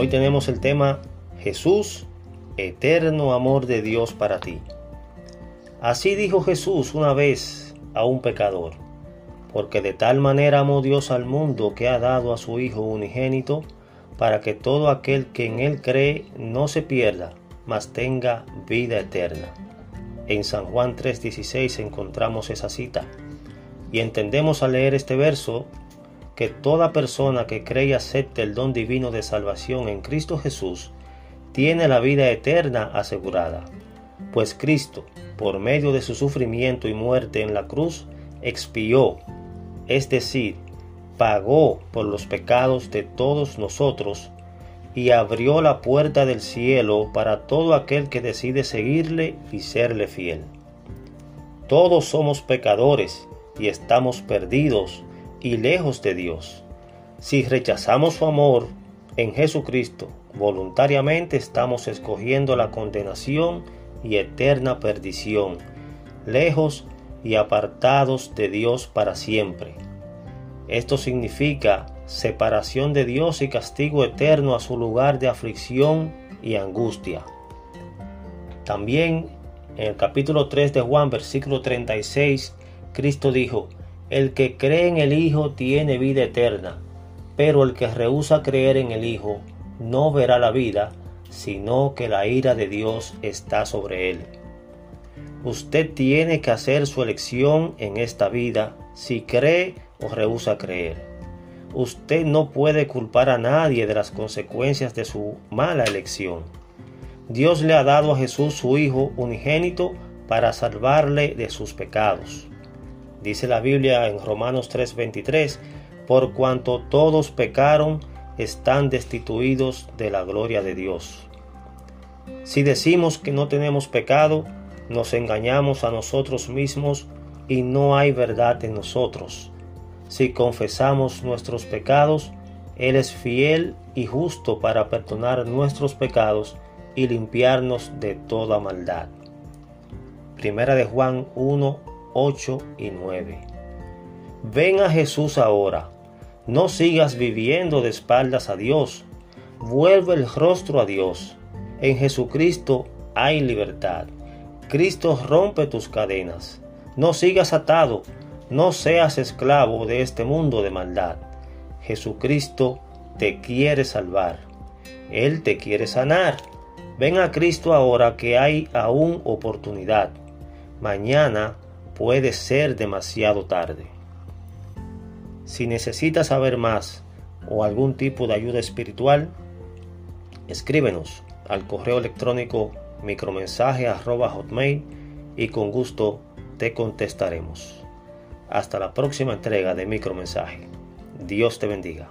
Hoy tenemos el tema Jesús, eterno amor de Dios para ti. Así dijo Jesús una vez a un pecador, porque de tal manera amó Dios al mundo que ha dado a su Hijo unigénito, para que todo aquel que en Él cree no se pierda, mas tenga vida eterna. En San Juan 3:16 encontramos esa cita. Y entendemos al leer este verso que toda persona que cree y acepte el don divino de salvación en Cristo Jesús tiene la vida eterna asegurada, pues Cristo, por medio de su sufrimiento y muerte en la cruz, expió, es decir, pagó por los pecados de todos nosotros y abrió la puerta del cielo para todo aquel que decide seguirle y serle fiel. Todos somos pecadores y estamos perdidos y lejos de Dios. Si rechazamos su amor en Jesucristo, voluntariamente estamos escogiendo la condenación y eterna perdición, lejos y apartados de Dios para siempre. Esto significa separación de Dios y castigo eterno a su lugar de aflicción y angustia. También en el capítulo 3 de Juan, versículo 36, Cristo dijo, el que cree en el Hijo tiene vida eterna, pero el que rehúsa creer en el Hijo no verá la vida, sino que la ira de Dios está sobre él. Usted tiene que hacer su elección en esta vida si cree o rehúsa creer. Usted no puede culpar a nadie de las consecuencias de su mala elección. Dios le ha dado a Jesús su Hijo unigénito para salvarle de sus pecados. Dice la Biblia en Romanos 3:23, por cuanto todos pecaron, están destituidos de la gloria de Dios. Si decimos que no tenemos pecado, nos engañamos a nosotros mismos y no hay verdad en nosotros. Si confesamos nuestros pecados, Él es fiel y justo para perdonar nuestros pecados y limpiarnos de toda maldad. Primera de Juan 1, 8 y 9. Ven a Jesús ahora. No sigas viviendo de espaldas a Dios. Vuelve el rostro a Dios. En Jesucristo hay libertad. Cristo rompe tus cadenas. No sigas atado. No seas esclavo de este mundo de maldad. Jesucristo te quiere salvar. Él te quiere sanar. Ven a Cristo ahora que hay aún oportunidad. Mañana puede ser demasiado tarde. Si necesitas saber más o algún tipo de ayuda espiritual, escríbenos al correo electrónico micromensaje hotmail y con gusto te contestaremos. Hasta la próxima entrega de micromensaje. Dios te bendiga.